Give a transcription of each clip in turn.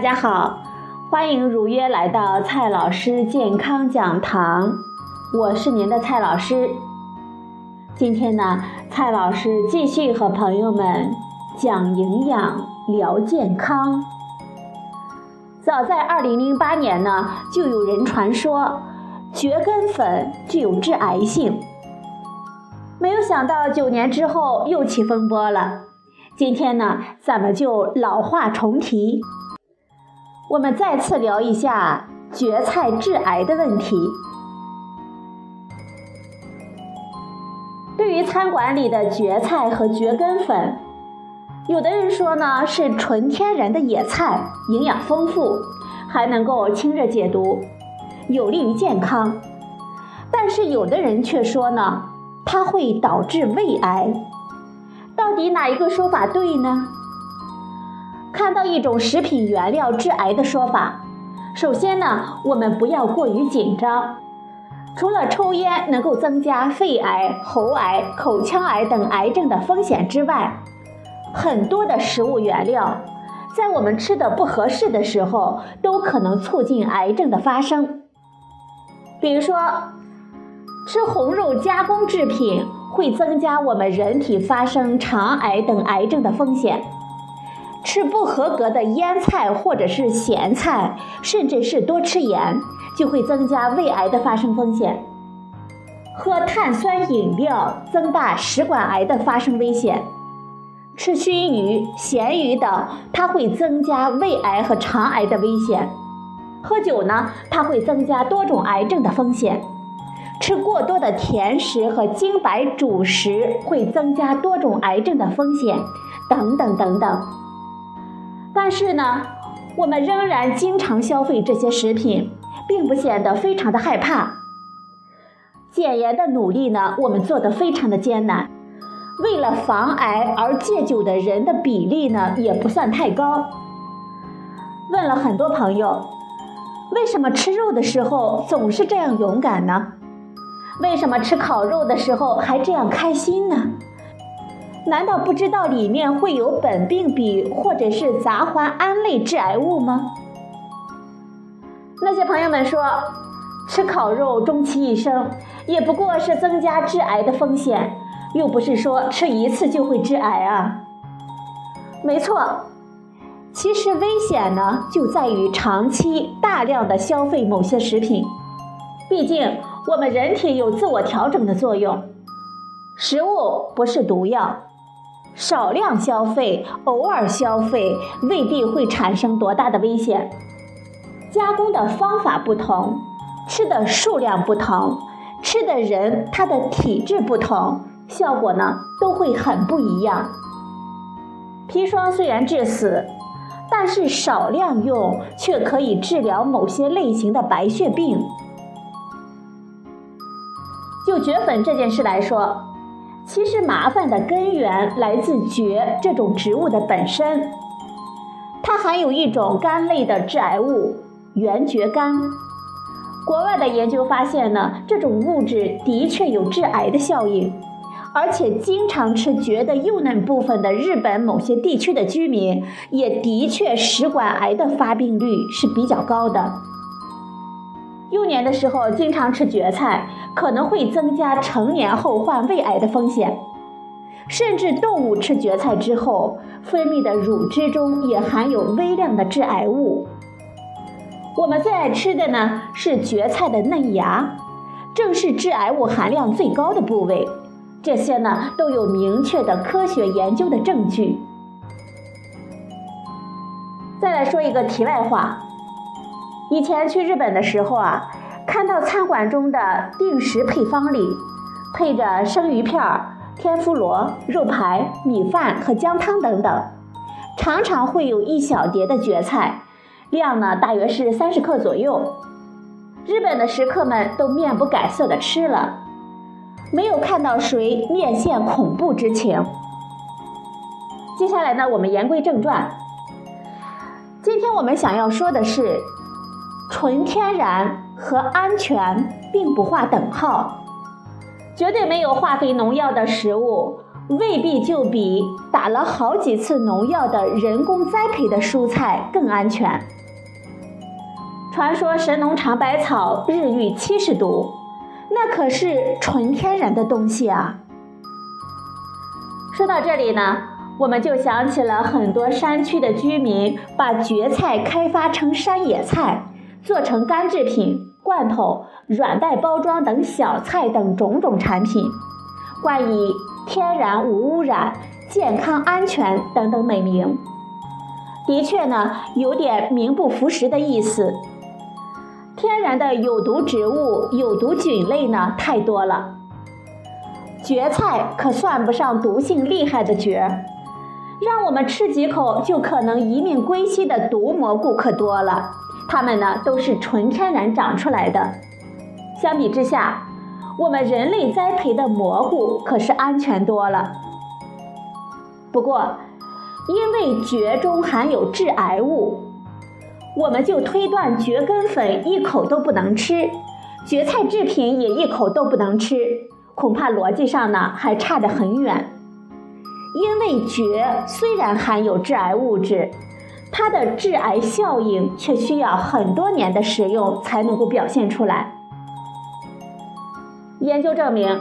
大家好，欢迎如约来到蔡老师健康讲堂，我是您的蔡老师。今天呢，蔡老师继续和朋友们讲营养、聊健康。早在2008年呢，就有人传说蕨根粉具有致癌性，没有想到九年之后又起风波了。今天呢，咱们就老话重提，我们再次聊一下蕨菜致癌的问题。对于餐馆里的蕨菜和蕨根粉，有的人说呢是纯天然的野菜，营养丰富，还能够清热解毒，有利于健康。但是有的人却说呢，它会导致胃癌。到底哪一个说法对呢？看到一种食品原料致癌的说法，首先呢，我们不要过于紧张。除了抽烟能够增加肺癌、喉癌、口腔癌等癌症的风险之外，很多的食物原料，在我们吃的不合适的时候，都可能促进癌症的发生。比如说，吃红肉加工制品。会增加我们人体发生肠癌等癌症的风险。吃不合格的腌菜或者是咸菜，甚至是多吃盐，就会增加胃癌的发生风险。喝碳酸饮料增大食管癌的发生危险。吃熏鱼、咸鱼等，它会增加胃癌和肠癌的危险。喝酒呢，它会增加多种癌症的风险。吃过多的甜食和精白主食会增加多种癌症的风险，等等等等。但是呢，我们仍然经常消费这些食品，并不显得非常的害怕。减盐的努力呢，我们做得非常的艰难。为了防癌而戒酒的人的比例呢，也不算太高。问了很多朋友，为什么吃肉的时候总是这样勇敢呢？为什么吃烤肉的时候还这样开心呢？难道不知道里面会有苯并芘或者是杂环胺类致癌物吗？那些朋友们说，吃烤肉终其一生也不过是增加致癌的风险，又不是说吃一次就会致癌啊。没错，其实危险呢就在于长期大量的消费某些食品，毕竟。我们人体有自我调整的作用，食物不是毒药，少量消费、偶尔消费未必会产生多大的危险。加工的方法不同，吃的数量不同，吃的人他的体质不同，效果呢都会很不一样。砒霜虽然致死，但是少量用却可以治疗某些类型的白血病。就蕨粉这件事来说，其实麻烦的根源来自蕨这种植物的本身，它含有一种苷类的致癌物原蕨苷。国外的研究发现呢，这种物质的确有致癌的效应，而且经常吃蕨的幼嫩部分的日本某些地区的居民，也的确食管癌的发病率是比较高的。幼年的时候经常吃蕨菜，可能会增加成年后患胃癌的风险。甚至动物吃蕨菜之后分泌的乳汁中也含有微量的致癌物。我们最爱吃的呢是蕨菜的嫩芽，正是致癌物含量最高的部位。这些呢都有明确的科学研究的证据。再来说一个题外话。以前去日本的时候啊，看到餐馆中的定时配方里，配着生鱼片、天妇罗、肉排、米饭和姜汤等等，常常会有一小碟的蕨菜，量呢大约是三十克左右。日本的食客们都面不改色的吃了，没有看到谁面现恐怖之情。接下来呢，我们言归正传，今天我们想要说的是。纯天然和安全并不划等号，绝对没有化肥农药的食物未必就比打了好几次农药的人工栽培的蔬菜更安全。传说神农尝百草，日遇七十毒，那可是纯天然的东西啊。说到这里呢，我们就想起了很多山区的居民把蕨菜开发成山野菜，做成干制品、罐头、软袋包装等小菜等种种产品，冠以。天然无污染、健康安全等等美名，的确呢，有点名不符实的意思。天然的有毒植物、有毒菌类呢太多了，蕨菜可算不上毒性厉害的蕨，让我们吃几口就可能一命归西的毒蘑菇可多了，它们呢都是纯天然长出来的。相比之下，我们人类栽培的蘑菇可是安全多了。不过，因为蕨中含有致癌物，我们就推断蕨根粉一口都不能吃，蕨菜制品也一口都不能吃。恐怕逻辑上呢还差得很远。因为蕨虽然含有致癌物质，它的致癌效应却需要很多年的食用才能够表现出来。研究证明，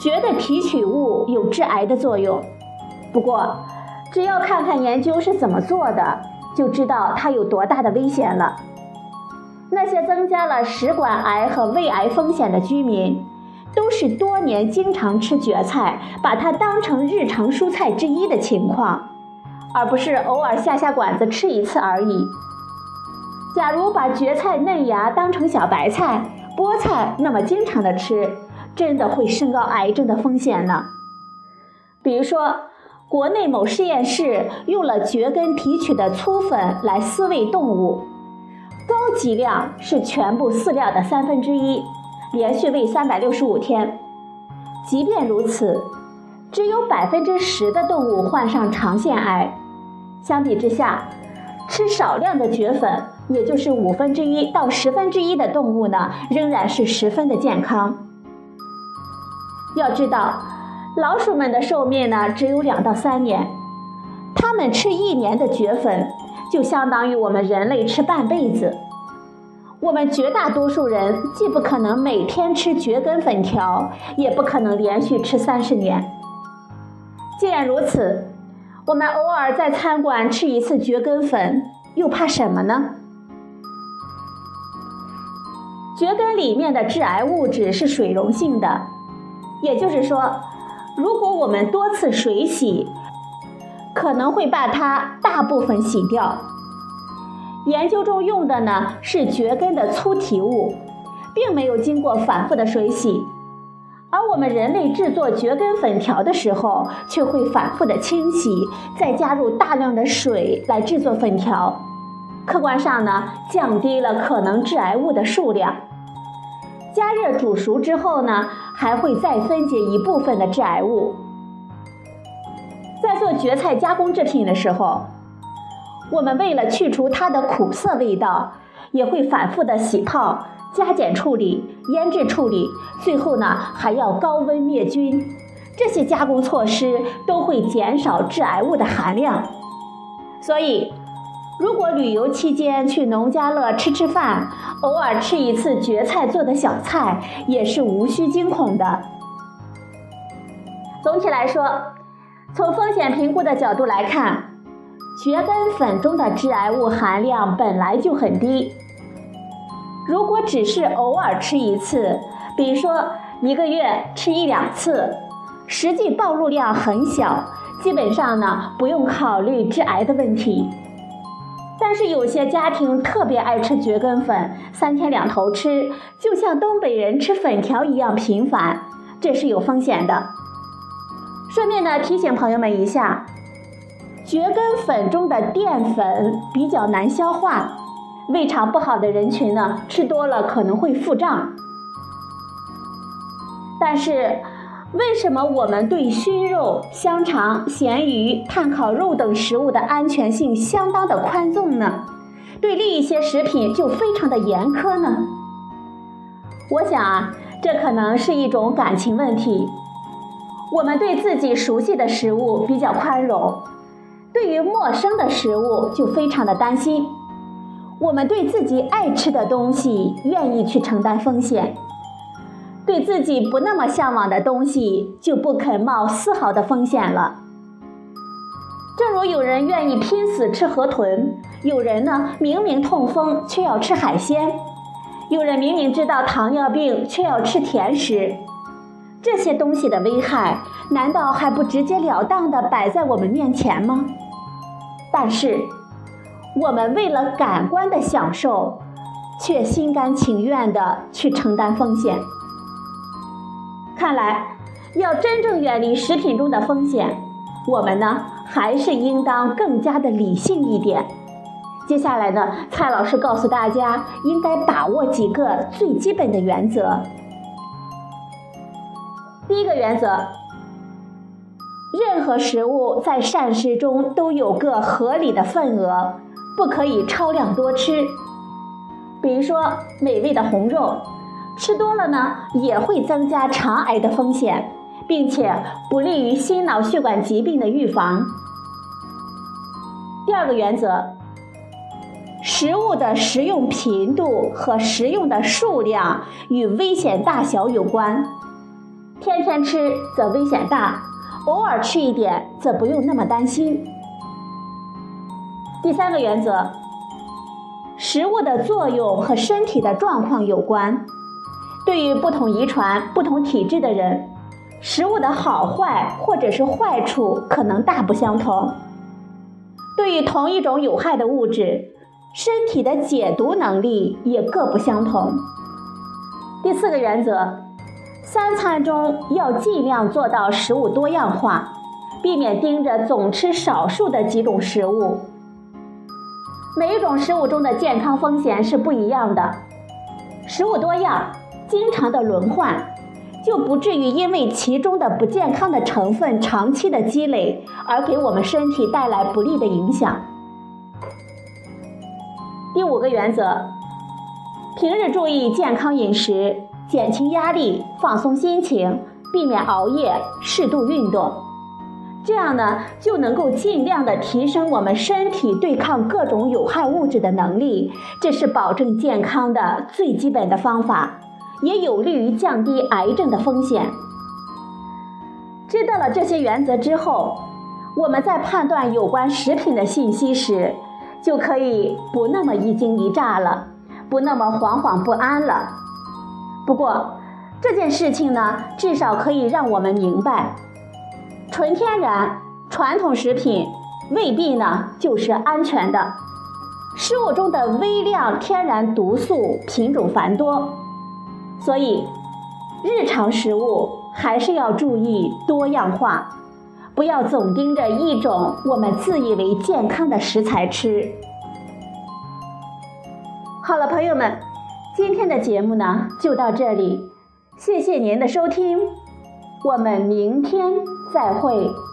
蕨的提取物有致癌的作用。不过，只要看看研究是怎么做的，就知道它有多大的危险了。那些增加了食管癌和胃癌风险的居民，都是多年经常吃蕨菜，把它当成日常蔬菜之一的情况，而不是偶尔下下馆子吃一次而已。假如把蕨菜嫩芽当成小白菜，菠菜那么经常的吃，真的会升高癌症的风险呢。比如说，国内某实验室用了蕨根提取的粗粉来饲喂动物，高剂量是全部饲料的三分之一，连续喂三百六十五天。即便如此，只有百分之十的动物患上肠腺癌。相比之下，吃少量的蕨粉。也就是五分之一到十分之一的动物呢，仍然是十分的健康。要知道，老鼠们的寿命呢只有两到三年，它们吃一年的蕨粉，就相当于我们人类吃半辈子。我们绝大多数人既不可能每天吃蕨根粉条，也不可能连续吃三十年。既然如此，我们偶尔在餐馆吃一次蕨根粉，又怕什么呢？蕨根里面的致癌物质是水溶性的，也就是说，如果我们多次水洗，可能会把它大部分洗掉。研究中用的呢是蕨根的粗体物，并没有经过反复的水洗，而我们人类制作蕨根粉条的时候，却会反复的清洗，再加入大量的水来制作粉条，客观上呢降低了可能致癌物的数量。加热煮熟之后呢，还会再分解一部分的致癌物。在做蕨菜加工制品的时候，我们为了去除它的苦涩味道，也会反复的洗泡、加碱处理、腌制处理，最后呢还要高温灭菌。这些加工措施都会减少致癌物的含量，所以。如果旅游期间去农家乐吃吃饭，偶尔吃一次蕨菜做的小菜，也是无需惊恐的。总体来说，从风险评估的角度来看，蕨根粉中的致癌物含量本来就很低。如果只是偶尔吃一次，比如说一个月吃一两次，实际暴露量很小，基本上呢不用考虑致癌的问题。但是有些家庭特别爱吃蕨根粉，三天两头吃，就像东北人吃粉条一样频繁，这是有风险的。顺便呢提醒朋友们一下，蕨根粉中的淀粉比较难消化，胃肠不好的人群呢吃多了可能会腹胀。但是。为什么我们对熏肉、香肠、咸鱼、炭烤肉等食物的安全性相当的宽纵呢？对另一些食品就非常的严苛呢？我想啊，这可能是一种感情问题。我们对自己熟悉的食物比较宽容，对于陌生的食物就非常的担心。我们对自己爱吃的东西愿意去承担风险，对自己不那么向往的东西就不肯冒丝毫的风险了。正如有人愿意拼死吃河豚，有人呢明明痛风却要吃海鲜，有人明明知道糖尿病却要吃甜食。这些东西的危害，难道还不直截了当的摆在我们面前吗？但是，我们为了感官的享受，却心甘情愿的去承担风险。看来，要真正远离食品中的风险，我们呢，还是应当更加的理性一点。接下来呢，蔡老师告诉大家，应该把握几个最基本的原则。第一个原则，任何食物在膳食中都有个合理的份额，不可以超量多吃。比如说，美味的红肉，吃多了呢，也会增加肠癌的风险，并且不利于心脑血管疾病的预防。第二个原则，食物的食用频度和食用的数量与危险大小有关。天天吃则危险大，偶尔吃一点则不用那么担心。第三个原则，食物的作用和身体的状况有关。对于不同遗传、不同体质的人，食物的好坏或者是坏处可能大不相同。对于同一种有害的物质，身体的解毒能力也各不相同。第四个原则。三餐中要尽量做到食物多样化，避免盯着总吃少数的几种食物。每一种食物中的健康风险是不一样的，食物多样，经常的轮换，就不至于因为其中的不健康的成分长期的积累而给我们身体带来不利的影响。第五个原则，平日注意健康饮食。减轻压力，放松心情，避免熬夜，适度运动，这样呢就能够尽量的提升我们身体对抗各种有害物质的能力，这是保证健康的最基本的方法，也有利于降低癌症的风险。知道了这些原则之后，我们在判断有关食品的信息时，就可以不那么一惊一乍了，不那么惶惶不安了。不过，这件事情呢，至少可以让我们明白，纯天然传统食品未必呢就是安全的。食物中的微量天然毒素品种繁多，所以日常食物还是要注意多样化，不要总盯着一种我们自以为健康的食材吃。好了，朋友们。今天的节目呢，就到这里，谢谢您的收听，我们明天再会。